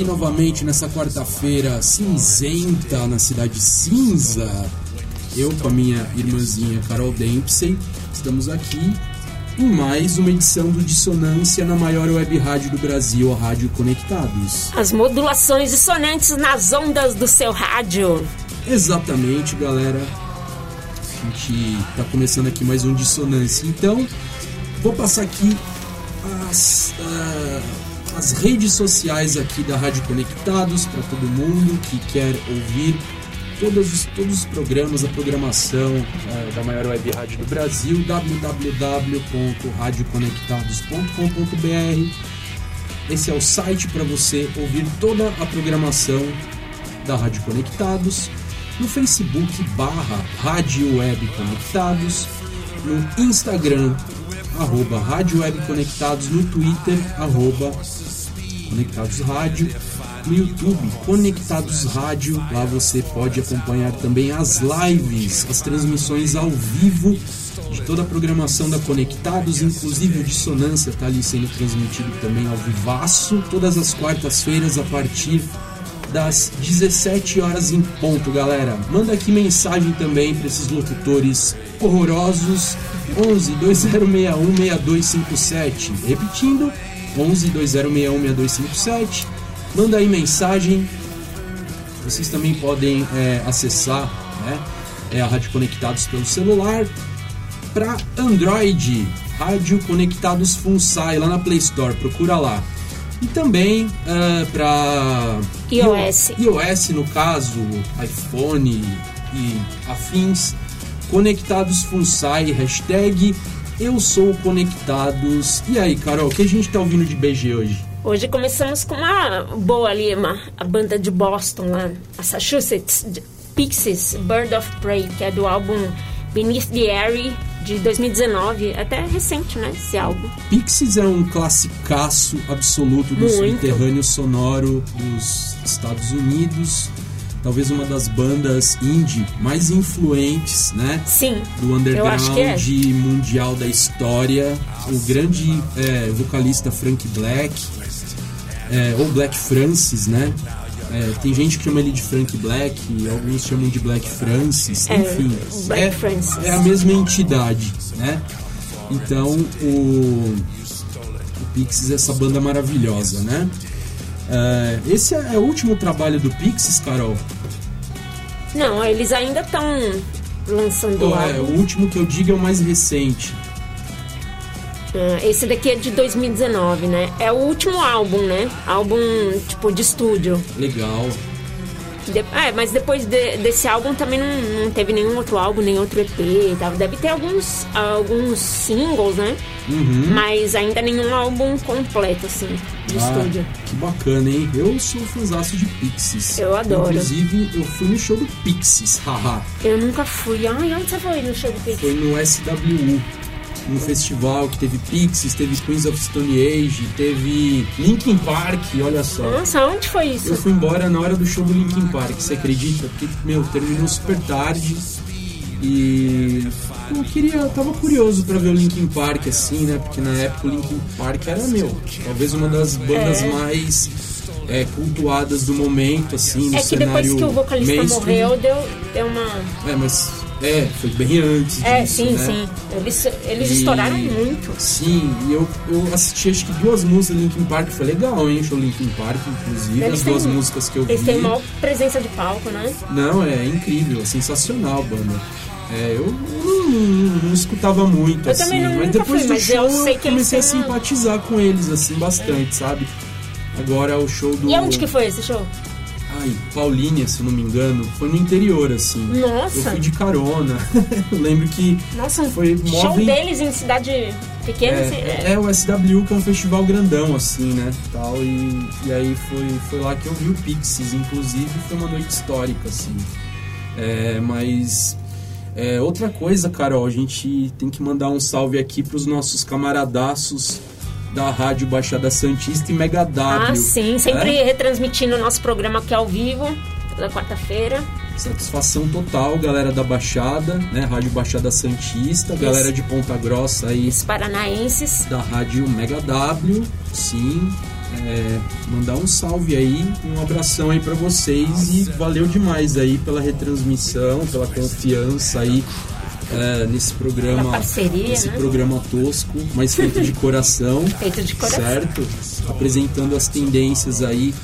Aqui novamente nessa quarta-feira cinzenta na cidade cinza. Eu com a minha irmãzinha Carol Dempsey estamos aqui em mais uma edição do Dissonância na maior web rádio do Brasil, a Rádio Conectados. As modulações dissonantes nas ondas do seu rádio. Exatamente, galera. A gente está começando aqui mais um Dissonância. Então, vou passar aqui as. Uh as redes sociais aqui da Rádio Conectados para todo mundo que quer ouvir todos os, todos os programas, a programação é, da maior web rádio do Brasil, www.radioconectados.com.br. Esse é o site para você ouvir toda a programação da Rádio Conectados. No Facebook barra Rádio Web Conectados, no Instagram arroba Rádio Web Conectados, no Twitter, arroba Conectados Rádio, no YouTube, Conectados Rádio. Lá você pode acompanhar também as lives, as transmissões ao vivo de toda a programação da Conectados, inclusive o Dissonância está ali sendo transmitido também ao vivaço, todas as quartas-feiras a partir das 17 horas em ponto, galera. Manda aqui mensagem também para esses locutores horrorosos 11 2061 6257. Repetindo, 11 2061 6257. Manda aí mensagem. Vocês também podem é, acessar né, é, a Rádio Conectados pelo celular. Para Android, Rádio Conectados Funsai, lá na Play Store, procura lá. E também uh, é, para iOS. iOS, no caso, iPhone e afins Conectados Funsai, hashtag eu sou Conectados. E aí, Carol, o que a gente tá ouvindo de BG hoje? Hoje começamos com uma boa ali, uma, a banda de Boston, lá, Massachusetts, Pixies, Bird of Prey, que é do álbum Beneath the Airy, de 2019, até recente, né, esse álbum. Pixies é um classicaço absoluto do Muito. subterrâneo sonoro dos Estados Unidos talvez uma das bandas indie mais influentes, né? Sim. Do underground é. mundial da história. O grande é, vocalista Frank Black, é, ou Black Francis, né? É, tem gente que chama ele de Frank Black, alguns chamam de Black Francis, é, enfim. Black é, Francis. é a mesma entidade, né? Então o, o Pixies é essa banda maravilhosa, né? É, esse é o último trabalho do Pixies, Carol? Não, eles ainda estão lançando oh, é, o último que eu digo é o mais recente. Ah, esse daqui é de 2019, né? É o último álbum, né? Álbum tipo de estúdio. Legal. De, é, mas depois de, desse álbum também não, não, teve nenhum outro álbum, nem outro EP e tal. Deve ter alguns, alguns singles, né? Uhum. Mas ainda nenhum álbum completo, assim, de ah, estúdio. Que bacana, hein? Eu sou fãzaço de Pixies. Eu adoro. Inclusive, eu fui no show do Pixies, haha. eu nunca fui. Ai, onde você foi no show do Pixies? Foi no SWU um festival que teve Pixies, teve Queens of Stone Age, teve Linkin Park, olha só. Nossa, onde foi isso? Eu fui embora na hora do show do Linkin Park, você acredita? Porque, meu, terminou super tarde e eu queria, eu tava curioso para ver o Linkin Park assim, né? Porque na época o Linkin Park era meu, talvez uma das bandas é. mais é, cultuadas do momento, assim, no é que cenário depois que o vocalista mainstream. morreu, deu, deu uma... É, mas É, foi bem antes É, disso, sim, né? sim. Eles, eles E- estouraram muito. Sim, e eu, eu assisti acho que duas músicas do Linkin Park, foi legal, hein? Show Linkin Park, inclusive, Eles as duas têm- músicas que eu vi. Eles têm maior presença de palco, né? Não, é incrível, é sensacional a banda. É, eu não, não- não escutava muito, Eu assim, também não- mas depois fui, do mas show eu eles comecei a uma- simpatizar com eles, assim, bastante, sabe? Agora o show do... E aonde que foi esse show? Ai, Paulínia, se não me engano, foi no interior, assim. Nossa. Eu fui de carona. lembro que Nossa, Foi show móvel- deles em cidade pequena, assim, é, é- é o SW, que é um festival grandão, assim, né? Tal, e, e aí foi, foi lá que eu vi o Pixies, inclusive foi uma noite histórica, assim. É, mas é, outra coisa, Carol, a gente tem que mandar um salve aqui pros nossos camaradaços da Rádio Baixada Santista e Mega W. Ah, sim, sempre É? retransmitindo o nosso programa aqui ao vivo, toda quarta-feira. Satisfação total, galera da Baixada, né? Rádio Baixada Santista, galera de Ponta Grossa aí Os paranaenses. da Rádio Mega W, sim. É, mandar um salve aí, um abração aí pra vocês e valeu demais aí pela retransmissão, pela confiança aí é, nesse programa, Pela parceria, nesse né? programa tosco, mas feito de coração, Feito de coração. certo? Apresentando as tendências aí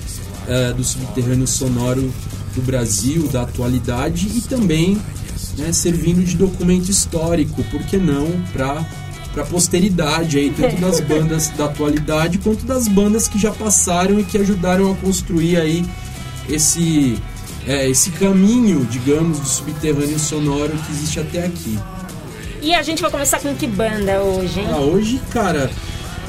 é, do subterrâneo sonoro do Brasil, da atualidade e também né, servindo de documento histórico, por que não, para para posteridade aí, tanto das bandas da atualidade quanto das bandas que já passaram e que ajudaram a construir aí esse é, esse caminho, digamos, do subterrâneo sonoro que existe até aqui. E a gente vai começar com que banda hoje, hein? Ah, hoje, cara,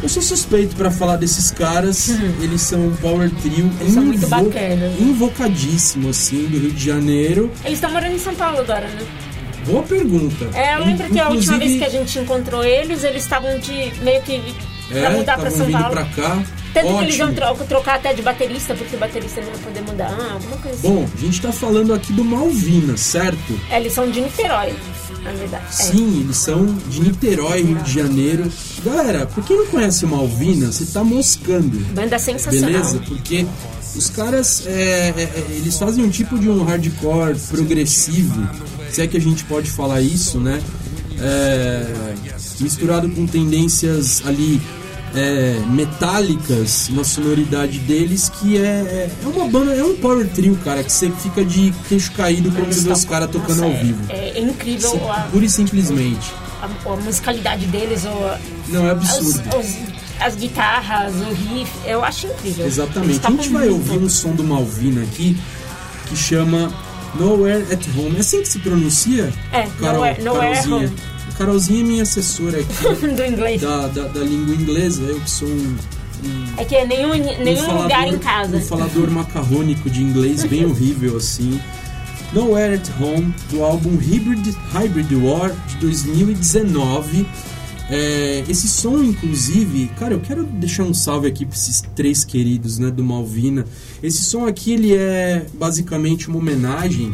eu sou suspeito pra falar desses caras. Eles são um power trio. Eles são muito bacanas. invocadíssimo, assim, do Rio de Janeiro. Eles estão morando em São Paulo agora, né? Boa pergunta. É, eu lembro que a última vez que a gente encontrou eles, eles estavam de meio que pra é, mudar pra São vindo Paulo. pra cá. Tanto que eles Ótimo. tro trocar até de baterista, porque o baterista não ia poder mudar, alguma coisa assim. Bom, a gente tá falando aqui do Malvina, certo? É, eles são de Niterói, na verdade. É. Sim, eles são de Niterói, Rio de Janeiro. Galera, por quem não conhece o Malvina, você tá moscando. Banda sensacional. Beleza? Porque os caras, é, é, é, eles fazem um tipo de um hardcore progressivo, se é que a gente pode falar isso, né? É, misturado com tendências ali é, metálicas na sonoridade deles, que é, é uma banda, é um power trio, cara, que você fica de queixo caído quando você vê os caras tocando ao é- vivo. É, incrível Sim, a, Pura e simplesmente. a- a musicalidade deles, ou Não, é absurdo. os- as guitarras, o riff, eu acho incrível. Exatamente. A gente vai ouvir um som do Malvina aqui que chama Nowhere at Home. É assim que se pronuncia? É, Nowhere- Nowhere at. Home. Carolzinha é minha assessora aqui do inglês. da, da, da língua inglesa. Eu que sou um, um, É que é nenhum, um nenhum falador, lugar em casa. um falador macarrônico de inglês bem horrível assim. Nowhere at Home, do álbum Hybrid, Hybrid War de 2019. É, esse som, inclusive, cara, eu quero deixar um salve aqui para esses três queridos, né, do Malvina. Esse som aqui, ele é basicamente uma homenagem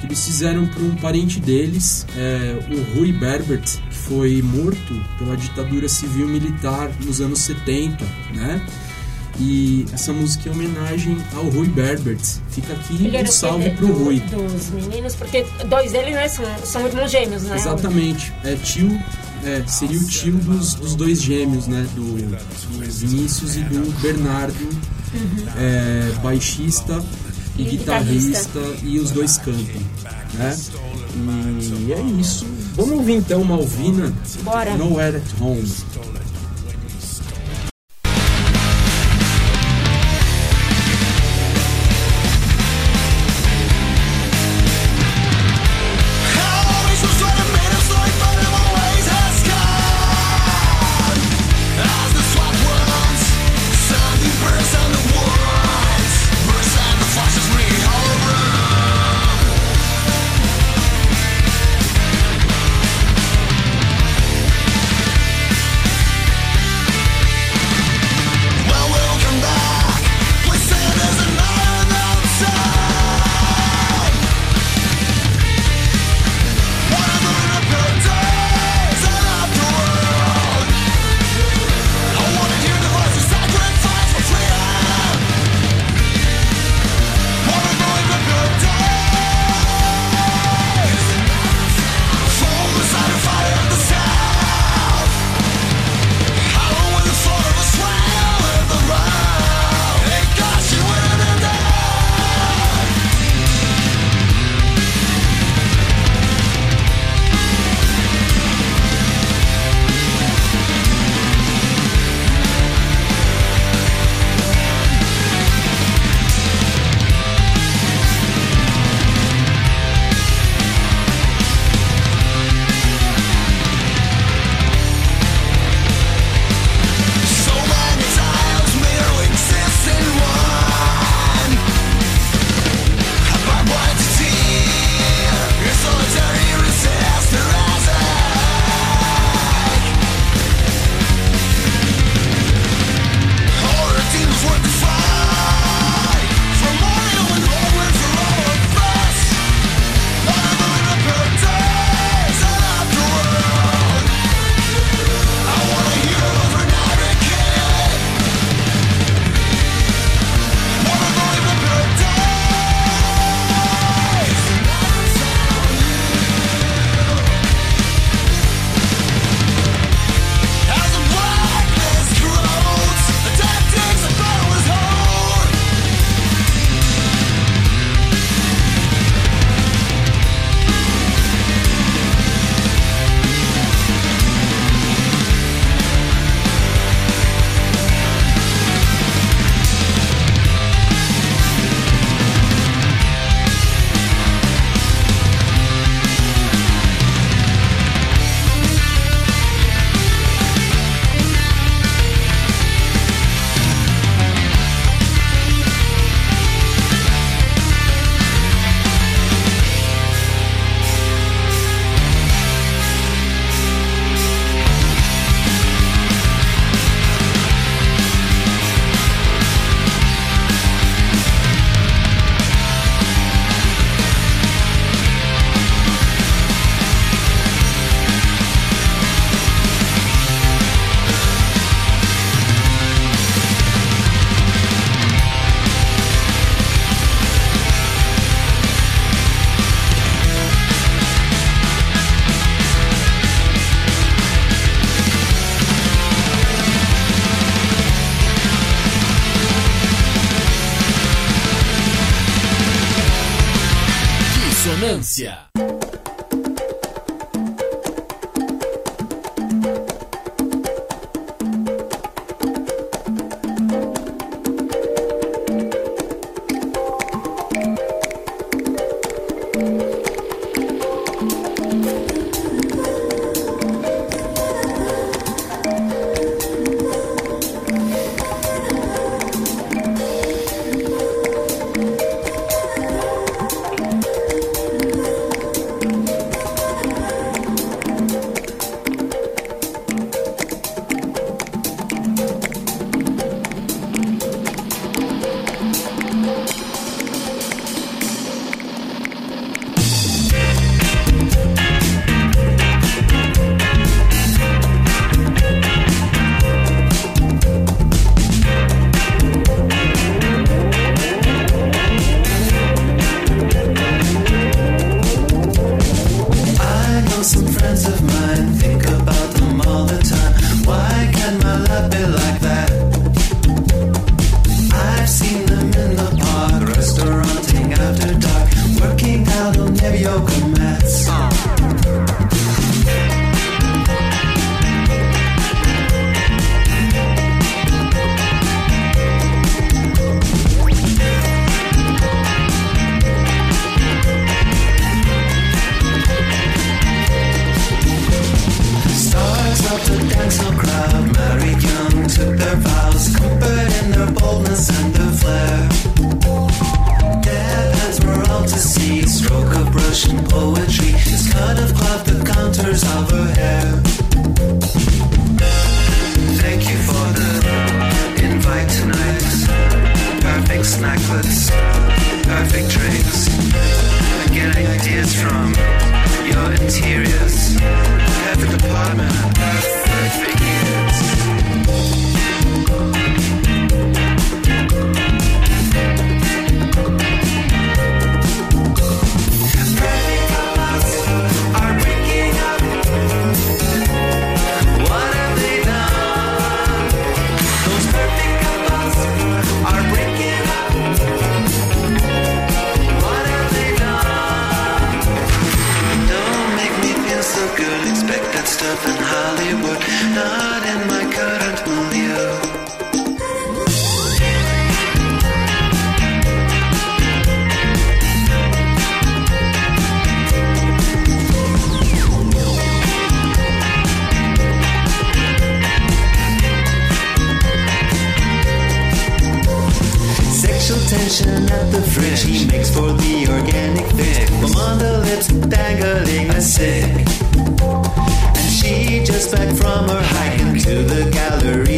que eles fizeram para um parente deles, é, o Rui Berbert, que foi morto pela ditadura civil militar nos anos 70, né? E essa música é homenagem ao Rui Berbert. Fica aqui um o salve pro do- Rui. Dos meninos, porque dois deles né, são, são irmãos gêmeos, né? Exatamente. É tio, é, seria o tio dos, dos dois gêmeos, né? Do, do Vinícius e do Bernardo, é, baixista e, E guitarrista, e os dois cantam, né? E é isso. Vamos ouvir então Malvina, Bora. Nowhere at Home.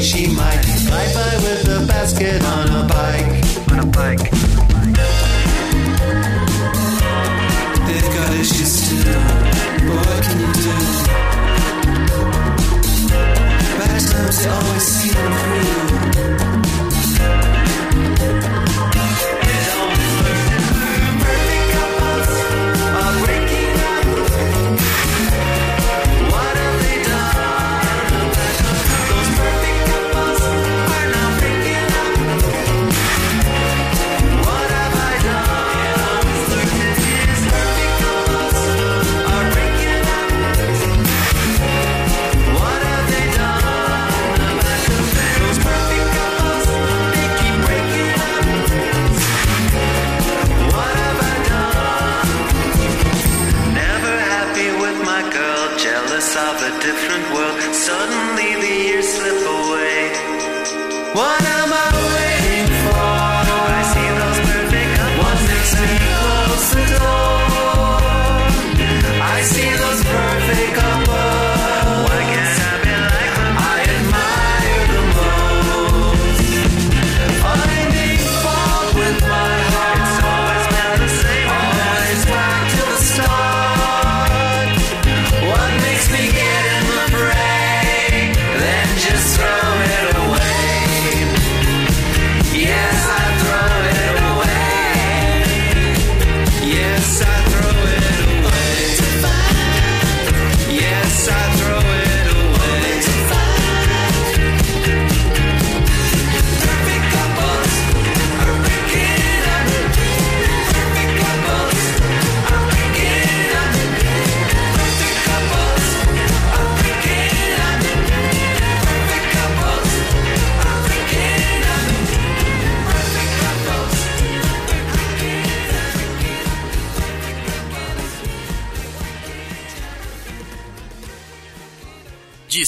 She might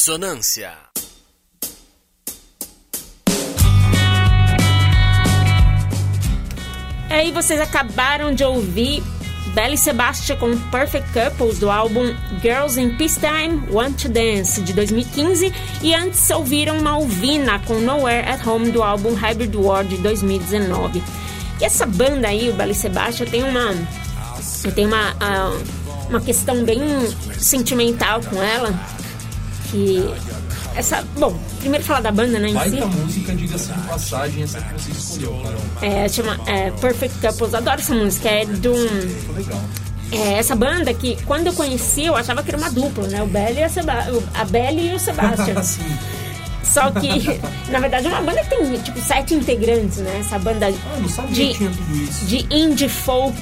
Dissonância. Aí vocês acabaram de ouvir Belle Sebastian com Perfect Couples do álbum Girls in Peacetime Want to Dance de 2015 e antes ouviram Malvina com Nowhere at Home do álbum Hybrid War de 2019. E essa banda aí, o Belle Sebastian, tem uma tenho uma ah, uma questão bem sentimental com ela que essa, bom, primeiro falar da banda, né, em si. Música, diga-se de passagem, essa que você escolheu. É, chama é, Perfect Couples. Adoro essa música. É de um. É, essa banda que, quando eu conheci, eu achava que era uma dupla, né? O Belly e a, Seba o- a Belly e o Sebastian. Assim, Só que, na verdade, é uma banda que tem, tipo, sete integrantes, né? Essa banda ah, de, de indie folk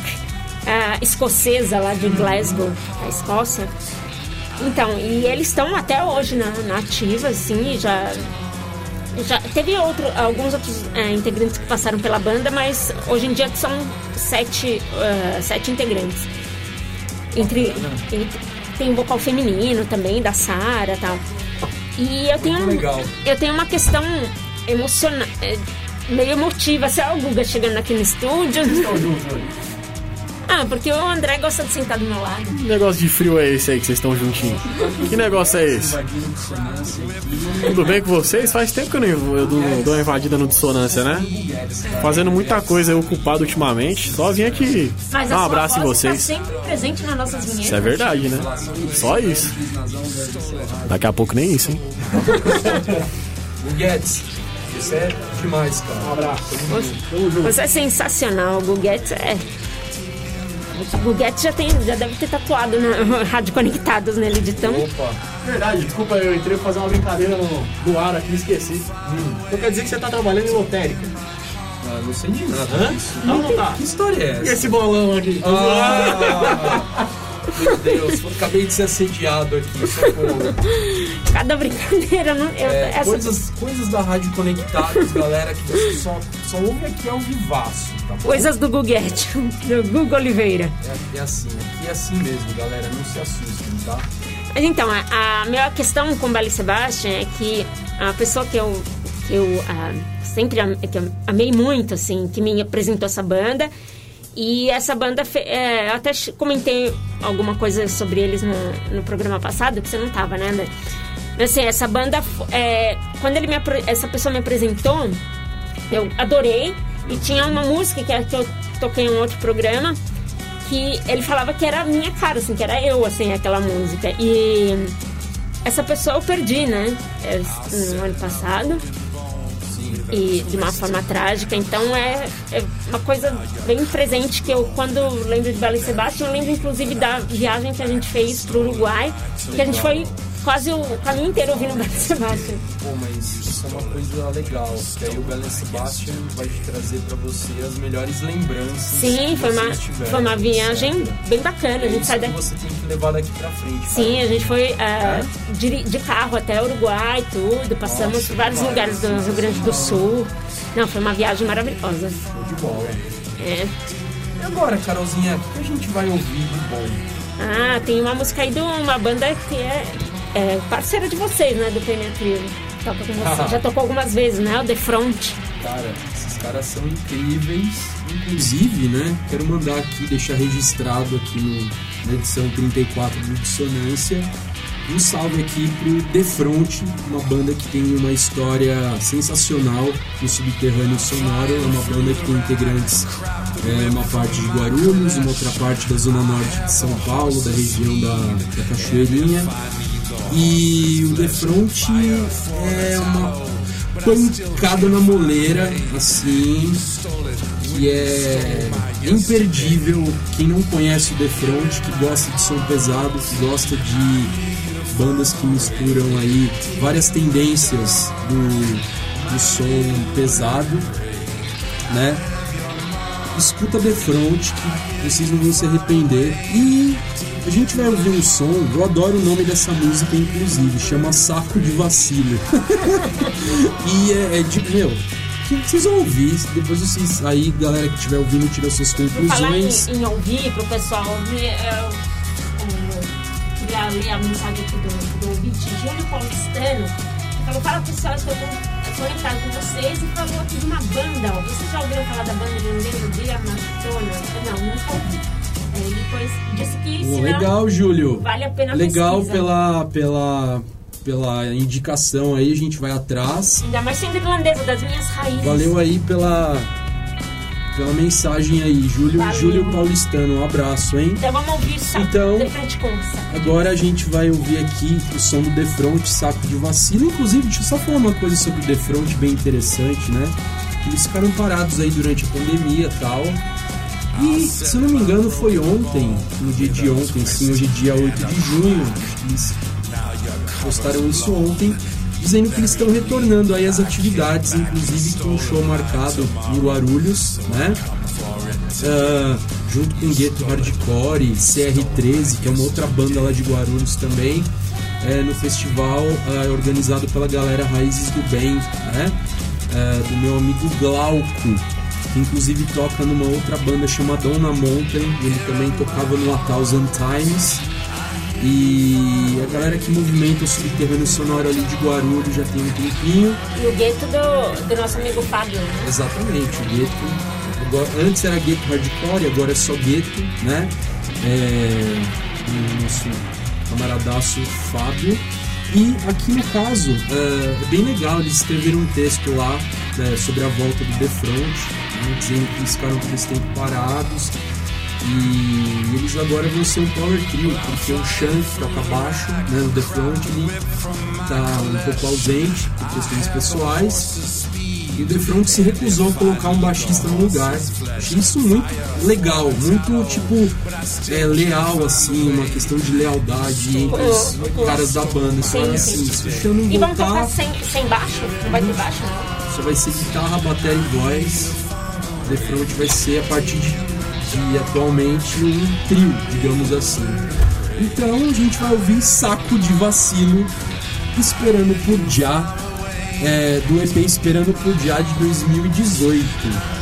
ah, escocesa lá de Glasgow, a Escócia. Então, e eles estão até hoje na, na ativa, assim, já. Já teve outro, alguns outros eh, integrantes que passaram pela banda, mas hoje em dia são sete, ah, sete integrantes. Entre, entre- tem um vocal feminino também, da Sara e tal. E eu tenho, legal. eu tenho uma questão emocionante, meio emotiva. Se é o Guga chegando aqui no estúdio. Ah, porque o André gosta de sentar do meu lado. Que negócio de frio é esse aí que vocês estão juntinhos? Que negócio é esse? Tudo bem com vocês? Faz tempo que eu não eu dou dou uma invadida no dissonância, né? Fazendo muita coisa ocupado ultimamente. Só vim aqui Mas dar um abraço em voz vocês. Tá sempre presente nas nossas vinhetas. Isso é verdade, né? Só isso. Daqui a pouco nem isso, hein? O Guedes, você é demais, cara. Um abraço. Você é sensacional, o Guguete é. O Guguete já, tem, já deve ter tatuado na Rádio Conectados nele de tão. Opa, Verdade, desculpa, eu entrei pra fazer uma brincadeira no, no ar aqui, esqueci. Então quer dizer que você tá trabalhando em lotérica? ah, não sei de nada Hã? disso. Não, não tá. Que história é E essa? esse bolão aqui? Ah, meu Deus, acabei de ser assediado aqui. Socorro. Cada brincadeira, não, eu, É, essa, coisas, coisas da Rádio Conectados, galera, que você só, só ouve aqui ao vivaço, tá bom? coisas do Guguete, do Guga Oliveira. É, é assim, aqui é assim mesmo, galera, não se assustem, tá? Mas então, a, a minha questão com o Belle Sebastian é que a pessoa que eu, que eu ah, sempre que eu amei muito, assim, que me apresentou essa banda. E essa banda, é, eu até comentei alguma coisa sobre eles no, no programa passado, que você não tava, né, André? Mas assim, essa banda, é, quando ele me, essa pessoa me apresentou, eu adorei. E tinha uma música que, que eu toquei em um outro programa, que ele falava que era a minha cara, assim, que era eu, assim, aquela música. E essa pessoa eu perdi, né? é, No ano passado. E de uma forma trágica. Então é, é uma coisa bem presente que eu, quando lembro de Bela e Sebastião, eu lembro inclusive da viagem que a gente fez pro Uruguai, que a gente foi quase o caminho inteiro ouvindo Bela e Sebastião. Pô, mas isso é uma coisa legal, que aí o Belen Sebastian vai te trazer pra você as melhores lembranças. Sim, que foi uma, tiveram. foi uma viagem bem bacana. A É gente isso sai que daqui. você tem que levar daqui pra frente. Sim, cara. a gente foi é, de, de carro até Uruguai, tudo. Passamos Nossa, por vários lugares do Rio Grande do Sul. Não, foi uma viagem maravilhosa. Show de bola. É. E agora, Carolzinha, o que a gente vai ouvir de bom? Ah, tem uma música aí de uma banda que é, é parceira de vocês, né? Do PM Trio. Toca com você. Já tocou algumas vezes, né? O The Front. Cara, esses caras são incríveis. Inclusive, né? Quero mandar aqui, deixar registrado aqui no, na edição 34 do Dissonância. Um salve aqui pro The Front, uma banda que tem uma história sensacional no subterrâneo sonoro. É uma banda que tem integrantes, é, uma parte de Guarulhos, uma outra parte da zona norte de São Paulo, da região da, da Cachoeirinha. E o The Front é uma pancada na moleira, assim, que é imperdível. Quem não conhece o The Front, que gosta de som pesado, que gosta de bandas que misturam aí várias tendências do, do som pesado, né? Escuta The Front, que vocês não vão se arrepender. E a gente vai ouvir um som, eu adoro o nome dessa música, inclusive, chama Saco de Vacilo. e é, é de, meu, que vocês vão ouvir, depois vocês, aí galera que estiver ouvindo, tira suas Falar em, conclusões. em ouvir, pro pessoal ouvir, o- o pegar ali a mensagem aqui do, do ouvinte Júlio Paulistano, que falou, fala pessoal, estou com- conectado com vocês e falou aqui de uma banda, ó. Vocês já ouviram falar da banda de Amatona? Não, nunca ouvi. É, Ele depois disse que não, legal, Júlio. vale a pena Legal pesquisa. pela, pela, pela indicação aí, a gente vai atrás. Ainda mais sendo irlandesa, das minhas raízes. Valeu aí pela, pela mensagem aí, Júlio, Valeu. Júlio Paulistano. Um abraço, hein? Então vamos ouvir só Então- de frente com saco. Agora a gente vai ouvir aqui o som do Defront, Saco de Vacilo. Inclusive, deixa eu só falar uma coisa sobre o Defront bem interessante, né? Eles ficaram parados aí durante a pandemia e tal. E, se eu não me engano, foi ontem, no dia de ontem, sim, hoje é dia 8 de junho. Eles postaram isso ontem, dizendo que eles estão retornando aí às atividades, inclusive com um show marcado em Guarulhos, né? Ah, junto com Gueto Hardcore, CR13, que é uma outra banda lá de Guarulhos também, é, no festival ah, organizado pela galera Raízes do Bem, né? Ah, do meu amigo Glauco, que inclusive toca numa outra banda chamada Donna Mountain, ele também tocava no A Thousand Times. E a galera que movimenta o subterrâneo sonoro ali de Guarulhos já tem um tempinho. E o gueto do, do nosso amigo Fábio, né? Exatamente, o gueto. Agora, antes era gueto hardcore, agora é só gueto, né? É, o nosso camaradaço Fábio. E aqui no caso, é, é bem legal, eles escreveram um texto lá né, sobre a volta do The Front, né, dizendo que eles ficaram por esse tempo parados. E eles agora vão ser um power trio, porque o Shank toca baixo, né, o The Front, ele tá um pouco ausente por questões pessoais. E o The Front se recusou a colocar um baixista no lugar. Achei isso muito legal, muito tipo é, leal, assim, uma questão de lealdade entre os caras da banda. Eles falaram assim, se o Xan não E vamos tocar sem, sem baixo? Não vai ter baixo, não? só vai ser guitarra, bateria e voz. The Front vai ser a partir de, de atualmente um trio, digamos assim. Então a gente vai ouvir Saco de Vacilo, Esperando por Já, é, do EP Esperando por Já de 2018.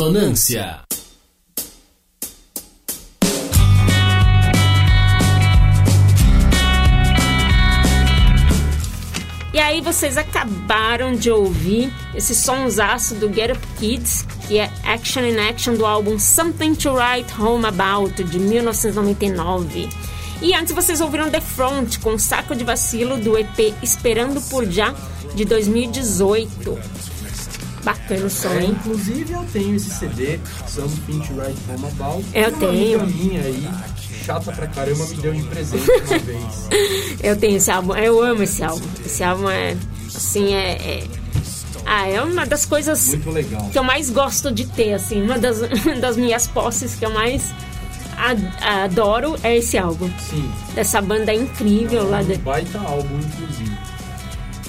Dissonância. E aí vocês acabaram de ouvir esse sonsaço do Get Up Kids, que é Action in Action do álbum Something to Write Home About, de 1999. E antes vocês ouviram The Front com Saco de Vacilo do EP Esperando por Já, de 2018. Bacana o som, É, hein? inclusive eu tenho esse CD, Something to Write Home About. Eu Uma tenho. amiga minha aí, chata pra caramba, me deu de presente uma vez. Eu tenho esse álbum, eu amo esse álbum. Esse álbum é, assim, é... é- Ah, é uma das coisas que eu mais gosto de ter, assim, uma das, das minhas posses que eu mais adoro é esse álbum. Sim, Dessa banda incrível lá um de... baita álbum, inclusive.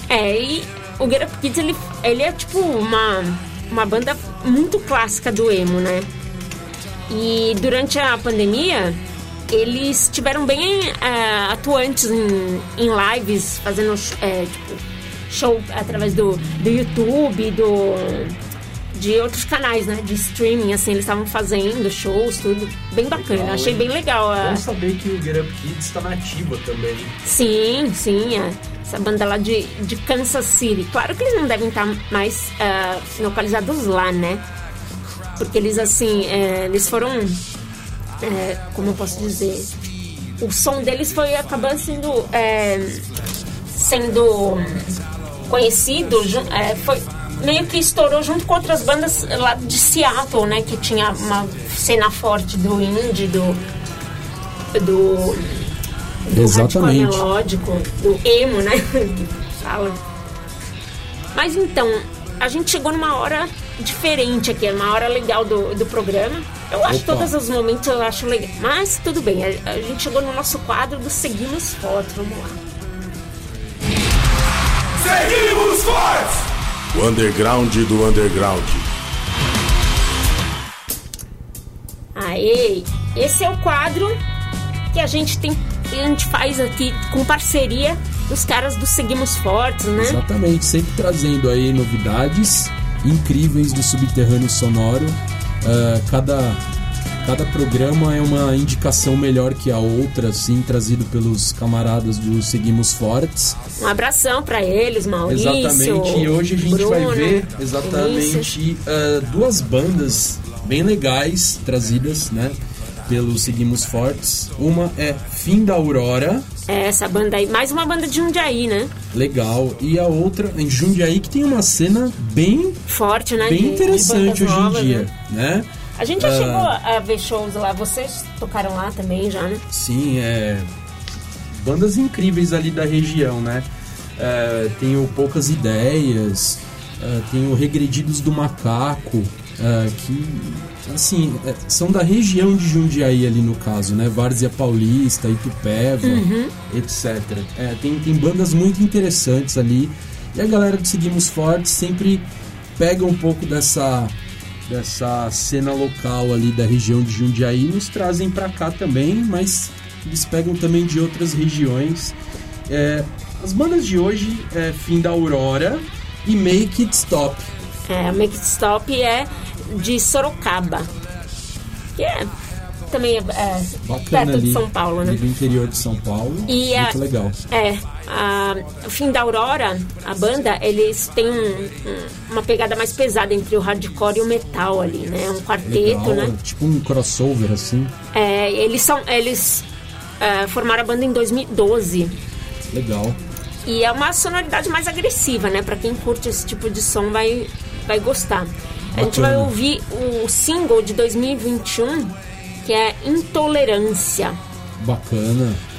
É, e o Get Up Kids, ele, ele é tipo uma, uma banda muito clássica do emo, né? E durante a pandemia, eles tiveram bem é, atuantes em, em lives, fazendo é, tipo, show através do, do YouTube, do, de outros canais, né? De streaming, assim, eles estavam fazendo shows, tudo. Bem bacana, Legal, achei hein? bem legal. a- Bom saber que o Get Up Kids está nativa também. Sim, sim, é. essa banda lá de, de Kansas City. Claro que eles não devem estar mais ah, localizados lá, né? Porque eles, assim, é, eles foram. é, como eu posso dizer? O som deles foi acabando sendo. é, sendo conhecido. é, foi, meio que estourou junto com outras bandas lá de Seattle, né? Que tinha uma cena forte do indie, do. do do Exatamente. melódico, do emo, né? que fala. Mas então, a gente chegou numa hora diferente aqui, uma hora legal do, do programa. Eu acho Opa. todos os momentos eu acho legal. Mas tudo bem, a, a gente chegou no nosso quadro do Seguimos Fotos, vamos lá. Seguimos fortes! O underground do underground. Aê! Esse é o quadro que a gente tem. que a gente faz aqui com parceria dos caras do Seguimos Fortes, né? Exatamente, sempre trazendo aí novidades incríveis do subterrâneo sonoro. Ah, cada, cada programa é uma indicação melhor que a outra, assim, trazido pelos camaradas do Seguimos Fortes. Um abração pra eles, Maurício. Exatamente, e hoje a gente Bruno, vai ver exatamente ah, duas bandas bem legais trazidas, né? Pelo Seguimos Fortes. Uma é Fim da Aurora, É, essa banda aí, mais uma banda de Jundiaí, né? legal, e a outra em Jundiaí que tem uma cena bem Forte, né? de- bem de interessante bandas hoje novas, em dia, né? né? A gente já Ah. chegou a ver shows lá, vocês tocaram lá também já, né? Sim, é. Bandas incríveis ali da região, né? É, tenho poucas ideias, é, tenho Regredidos do Macaco, é, que, assim, são da região de Jundiaí ali no caso, né? Várzea Paulista, Itupeva, etc. É, tem, tem bandas muito interessantes ali. E a galera do Seguimos Fortes sempre pega um pouco dessa dessa cena local ali da região de Jundiaí nos trazem pra cá também, mas eles pegam também de outras regiões. É, as bandas de hoje é Fim da Aurora e Make It Stop. É, Make It Stop é de Sorocaba. Que é também é, é Bacana perto de São Paulo, né? do interior de São Paulo. E Muito a- legal. É, a, o Fim da Aurora, a banda, eles têm um- um- uma pegada mais pesada entre o hardcore e o metal ali, né? Um quarteto, legal, né? Tipo um crossover assim. É, eles são, eles é, formaram a banda em 2012 Legal. e é uma sonoridade mais agressiva, né? Pra quem curte esse tipo de som vai, vai gostar. A gente Bacana. vai ouvir o single de 2021 que é Intolerância. Bacana.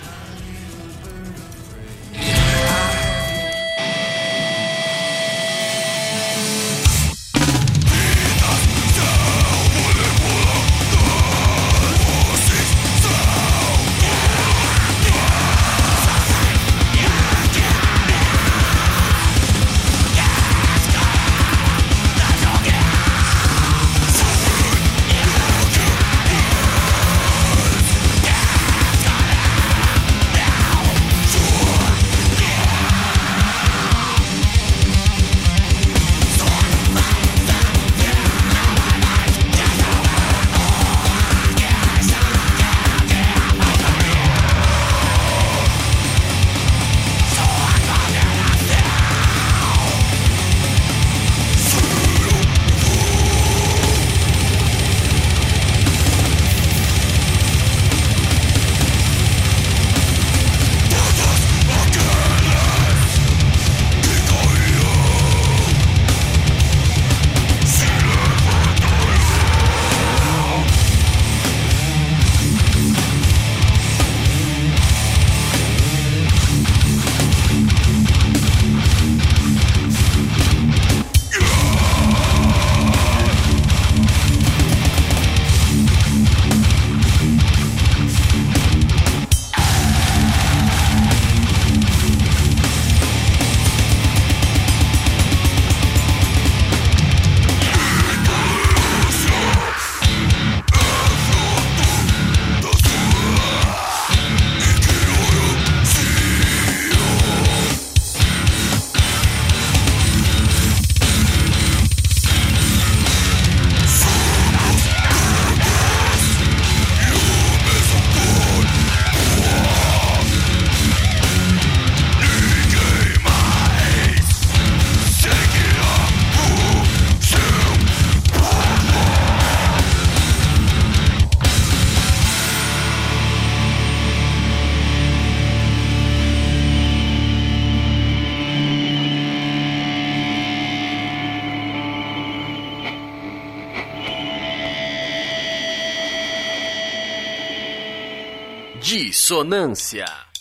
Dissonância.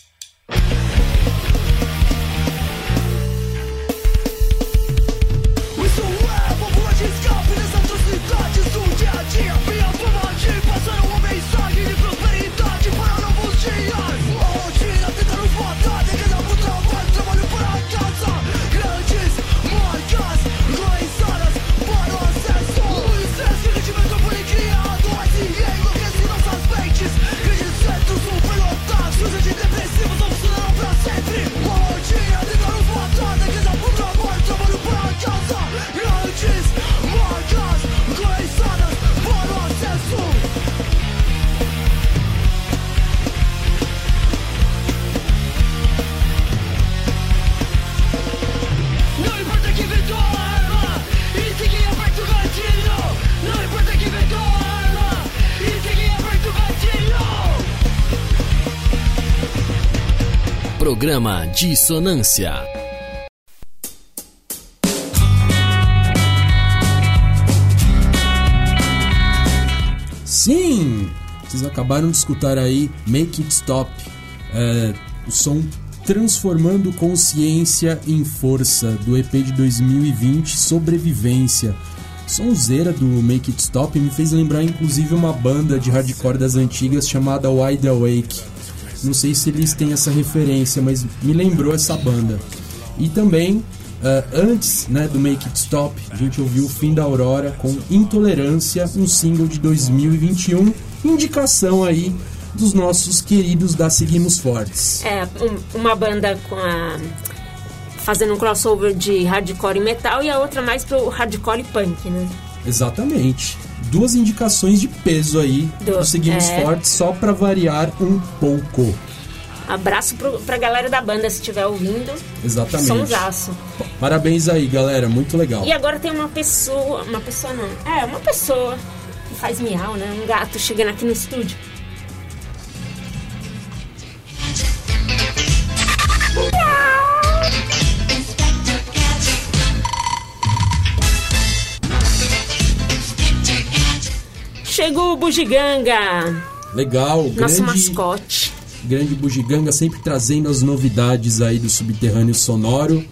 Programa Dissonância. Sim! Vocês acabaram de escutar aí Make It Stop. É, o som Transformando Consciência em Força, do EP de 2020, Sobrevivência. Sonzeira do Make It Stop me fez lembrar inclusive uma banda de hardcore das antigas chamada Wide Awake. Não sei se eles têm essa referência, mas me lembrou essa banda. E também, eh, antes né, do Make It Stop, a gente ouviu o Fim da Aurora com Intolerância, um single de 2021, indicação aí dos nossos queridos da Seguimos Fortes. É, um- uma banda com a. fazendo um crossover de hardcore e metal e a outra mais pro hardcore e punk, né? Exatamente. Duas indicações de peso aí Do- do Seguimos é. Fortes, só pra variar um pouco. Abraço pro, pra galera da banda se estiver ouvindo. Exatamente. Sonsaço. Parabéns aí, galera, muito legal. E agora tem uma pessoa. Uma pessoa não. É, uma pessoa que faz miau, né? Um gato chegando aqui no estúdio. Chegou o Bugiganga, Legal, nosso grande, mascote. grande bugiganga sempre trazendo as novidades aí do subterrâneo sonoro.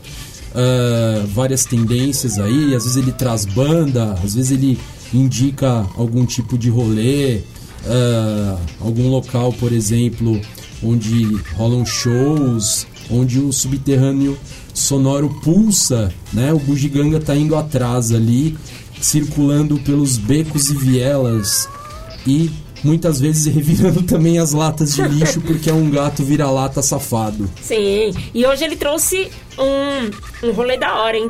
ah, várias tendências aí, às vezes ele traz banda, às vezes ele indica algum tipo de rolê, ah, algum local, por exemplo, onde rolam shows, onde o subterrâneo sonoro pulsa, né? O bugiganga tá indo atrás ali, circulando pelos becos e vielas e muitas vezes revirando também as latas de lixo porque é um gato vira-lata safado. Sim, e hoje ele trouxe um, um rolê da hora, hein?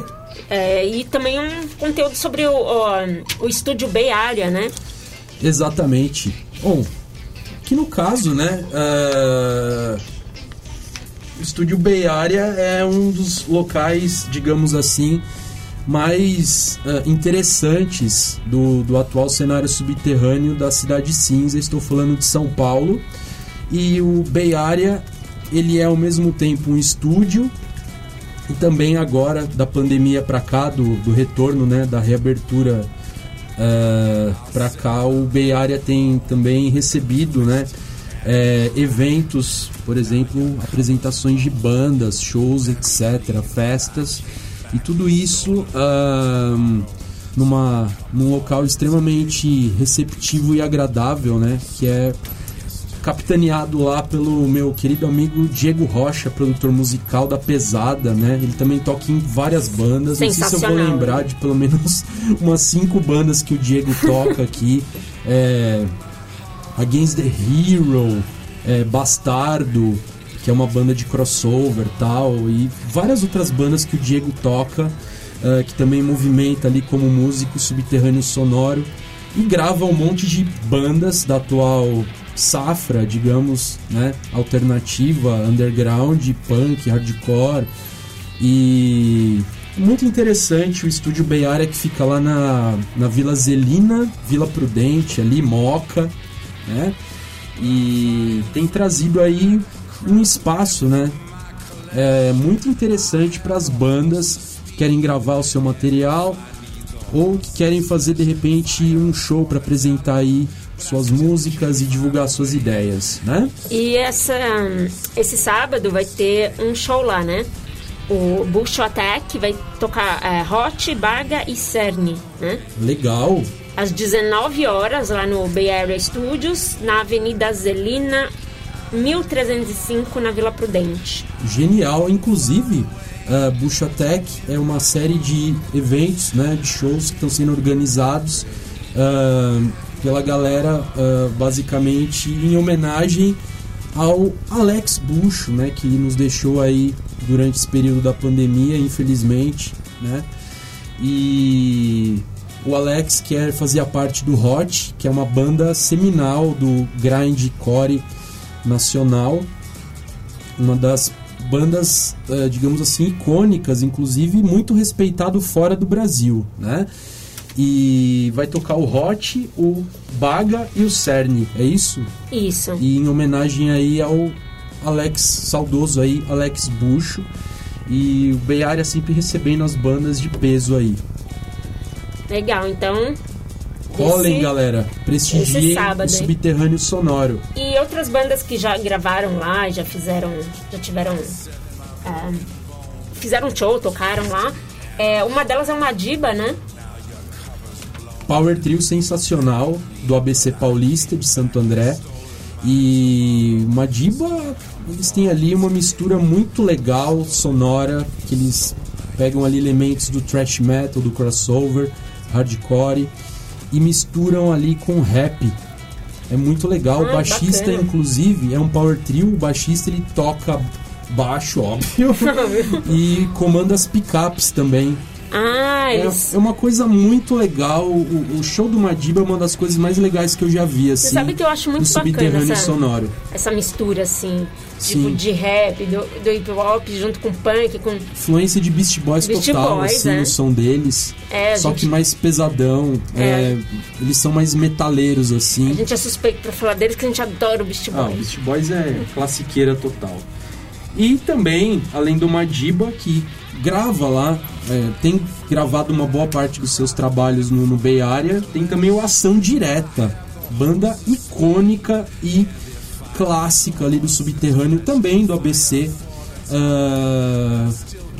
É, e também um conteúdo sobre o, o, o estúdio Bay Area, né? Exatamente. Bom, que no caso, né, é, o estúdio Bay Area é um dos locais, digamos assim, mais é, interessantes do, do atual cenário subterrâneo da cidade cinza. Estou falando de São Paulo. E o Bay Area, ele é ao mesmo tempo um estúdio e também agora da pandemia para cá, do, do retorno, né, da reabertura uh, para cá, o Bay Area tem também recebido, né, é, eventos, por exemplo, apresentações de bandas, shows, etc., festas e tudo isso ahn, numa num local extremamente receptivo e agradável, né, que é capitaneado lá pelo meu querido amigo Diego Rocha, produtor musical da Pesada, né? Ele também toca em várias bandas. Não sei se eu vou lembrar de pelo menos umas cinco bandas que o Diego toca aqui. É, Against the Hero, é, Bastardo, que é uma banda de crossover tal, e várias outras bandas que o Diego toca, é, que também movimenta ali como músico subterrâneo sonoro e grava um monte de bandas da atual safra, digamos, né, alternativa, underground, punk, hardcore e muito interessante o estúdio Bay Area que fica lá na, na Vila Zelina, Vila Prudente, ali, Moca, né? E tem trazido aí um espaço, né? É muito interessante para as bandas que querem gravar o seu material ou que querem fazer de repente um show para apresentar aí suas músicas e divulgar suas ideias, né? E essa, esse sábado vai ter um show lá, né? O Bush Attack vai tocar é, Hot, Baga e Cerne, né? Legal. Às 19 horas, lá no Bay Area Studios, na Avenida Zelina, 1305, na Vila Prudente. Genial, inclusive, uh, Bush Attack é uma série de eventos, né, de shows que estão sendo organizados uh, pela galera, uh, basicamente em homenagem ao Alex Bush, né, que nos deixou aí durante esse período da pandemia, infelizmente, né? E o Alex quer fazia parte do Hot, que é uma banda seminal do grindcore nacional, uma das bandas, eh, digamos assim, icônicas, inclusive muito respeitado fora do Brasil, né? E vai tocar o Hot, o Baga e o Cerne, é isso? Isso. E em homenagem aí ao Alex saudoso aí, Alex Bucho. E o Bay Area sempre recebendo as bandas de peso aí. Legal, então. Colhem, esse- galera. Prestigiem sábado, o hein? subterrâneo sonoro. E outras bandas que já gravaram lá, já fizeram, já tiveram, ah, fizeram show, tocaram lá. É, uma delas é uma diba, né? Power Trio sensacional do ABC Paulista de Santo André. E uma diba, eles têm ali uma mistura muito legal, sonora, que eles pegam ali elementos do thrash metal, do crossover, hardcore e misturam ali com rap. É muito legal. o Ah, baixista, bacana. inclusive, é um power trio. O baixista ele toca baixo, óbvio, e comanda as picapes também. Ah, É, eles. é uma coisa muito legal. O, o show do Madiba é uma das coisas mais legais que eu já vi, assim. sabe que eu acho muito no subterrâneo bacana essa- sonoro. Essa mistura, assim, Sim. tipo, de rap, do, do hip hop junto com punk, com. Influência de Beast Boys Beast total, Boys, assim, é. no som deles. É, Só gente- que mais pesadão. É. é, eles são mais metaleiros, assim. A gente é suspeito pra falar deles que a gente adora o Beast Ah, o Boys. Beast Boys é classiqueira total. E também, além do Madiba, que grava lá, é, tem gravado uma boa parte dos seus trabalhos no, no Bay Area, tem também o Ação Direta, banda icônica e clássica ali do subterrâneo, também do ABC. Ah,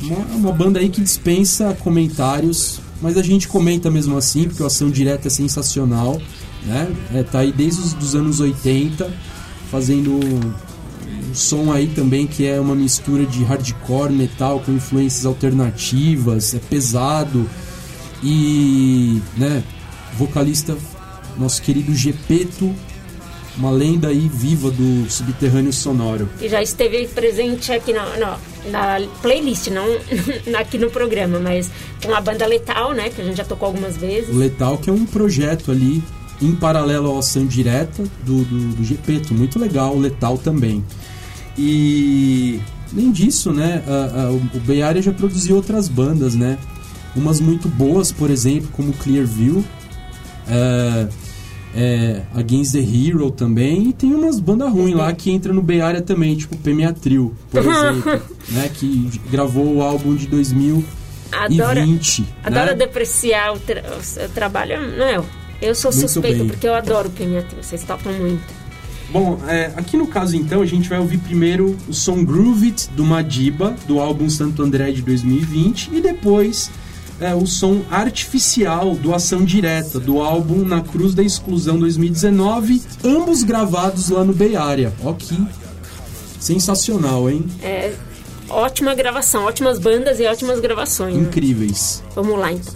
uma, uma banda aí que dispensa comentários, mas a gente comenta mesmo assim, porque o Ação Direta é sensacional, né? É, tá aí desde os dos anos 80, fazendo um som aí também que é uma mistura de hardcore, metal com influências alternativas, é pesado e, né, vocalista nosso querido Gepeto, uma lenda aí viva do subterrâneo sonoro. Que já esteve presente aqui na, na, na playlist, não aqui no programa, mas com a banda Letal, né? Que a gente já tocou algumas vezes. Letal que é um projeto ali em paralelo à ação direta do, do, do Gepeto, muito legal, Letal também. E além disso, né, a- a- o Bay Area já produziu outras bandas, né? Umas muito boas, por exemplo, como Clearview, é, é, Against the Hero também, e tem umas bandas ruins lá que entra no Bay Area também, tipo PMA Trio, por exemplo, né, que gravou o álbum de 2020, Adora, né? adora depreciar o, tra o trabalho. Não, eu, eu sou Muito bem. porque eu adoro o PMAT, vocês tocam muito. Bom, é, aqui no caso então a gente vai ouvir primeiro o som Groove It do Madiba, do álbum Santo André de 2020, e depois é, o som Artificial do Ação Direta, do álbum Na Cruz da Exclusão 2019, ambos gravados lá no Bay Area. Ó que sensacional, hein? É, ótima gravação, ótimas bandas e ótimas gravações. né? Incríveis. Vamos lá então.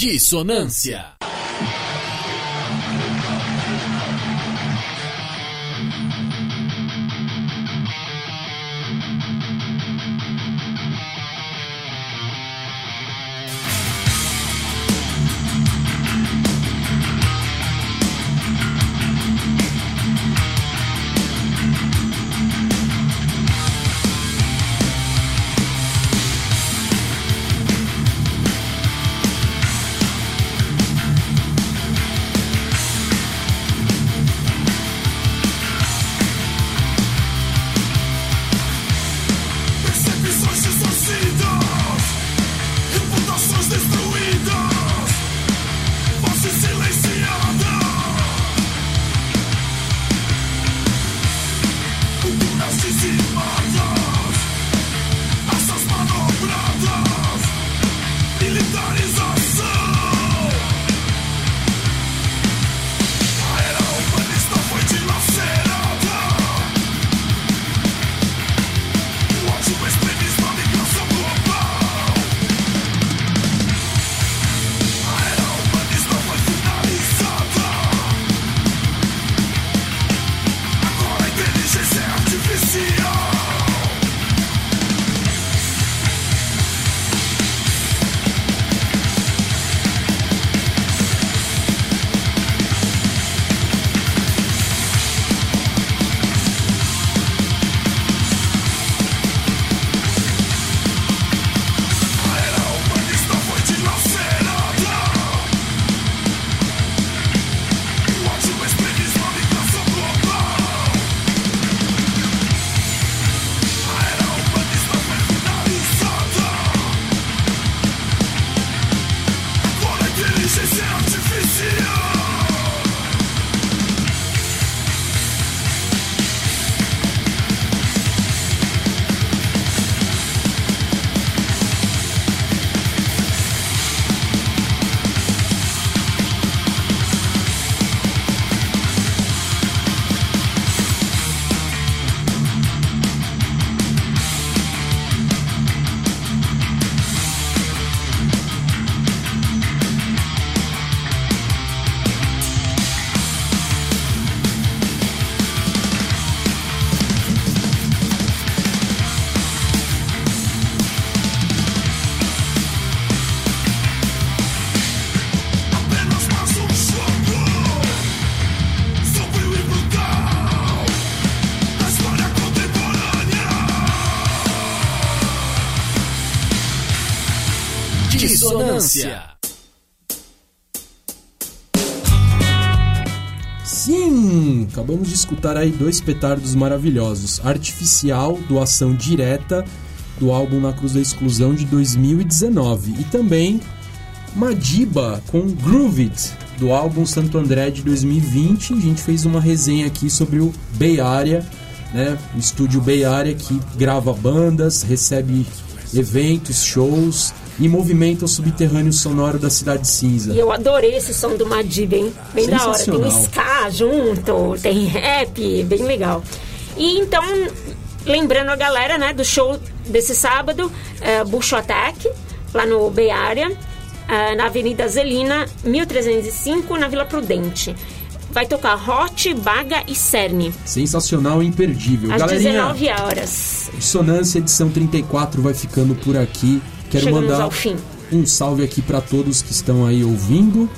Dissonância. Dissonância. Sim, acabamos de escutar aí dois petardos maravilhosos. Artificial, doação direta do álbum Na Cruz da Exclusão de 2019. E também Madiba com Groove It, do álbum Santo André de 2020. A gente fez uma resenha aqui sobre o Bay Area, né? O estúdio Bay Area que grava bandas, recebe eventos, shows e movimenta o subterrâneo sonoro da Cidade Cinza. E eu adorei esse som do Madib, hein? Bem da hora. Tem ska junto, tem rap, bem legal. E então, lembrando a galera, né, do show desse sábado, é, Bush Attack, lá no Bay Area, é, na Avenida Zelina, 1305, na Vila Prudente. Vai tocar Hot, Baga e Cerne, Sensacional e imperdível. às Galerinha, 19 horas. Dissonância edição 34 vai ficando por aqui. Quero Chegamos mandar ao fim. um salve aqui para todos que estão aí ouvindo.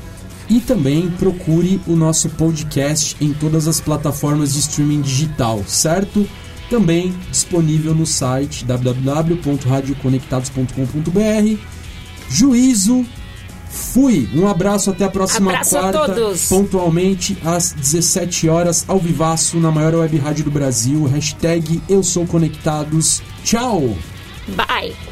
E também procure o nosso podcast em todas as plataformas de streaming digital, certo? Também disponível no site www.radioconectados.com.br. Juízo, fui! Um abraço, até a próxima Abraço a quarta, todos. pontualmente às 17 horas, ao vivaço, na maior web rádio do Brasil. Hashtag Eu Sou Conectados. Tchau! Bye!